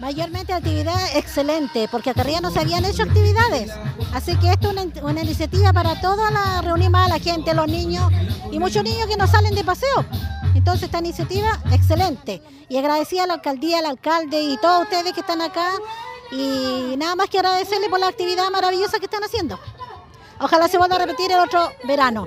Mayormente actividad excelente, porque acá arriba no se habían hecho actividades. Así que esto es una, una iniciativa para toda la reunir más a la gente, los niños y muchos niños que no salen de paseo. Entonces esta iniciativa excelente. Y agradecida a la alcaldía, al alcalde y todos ustedes que están acá. Y nada más que agradecerle por la actividad maravillosa que están haciendo. Ojalá se vuelva a repetir el otro verano.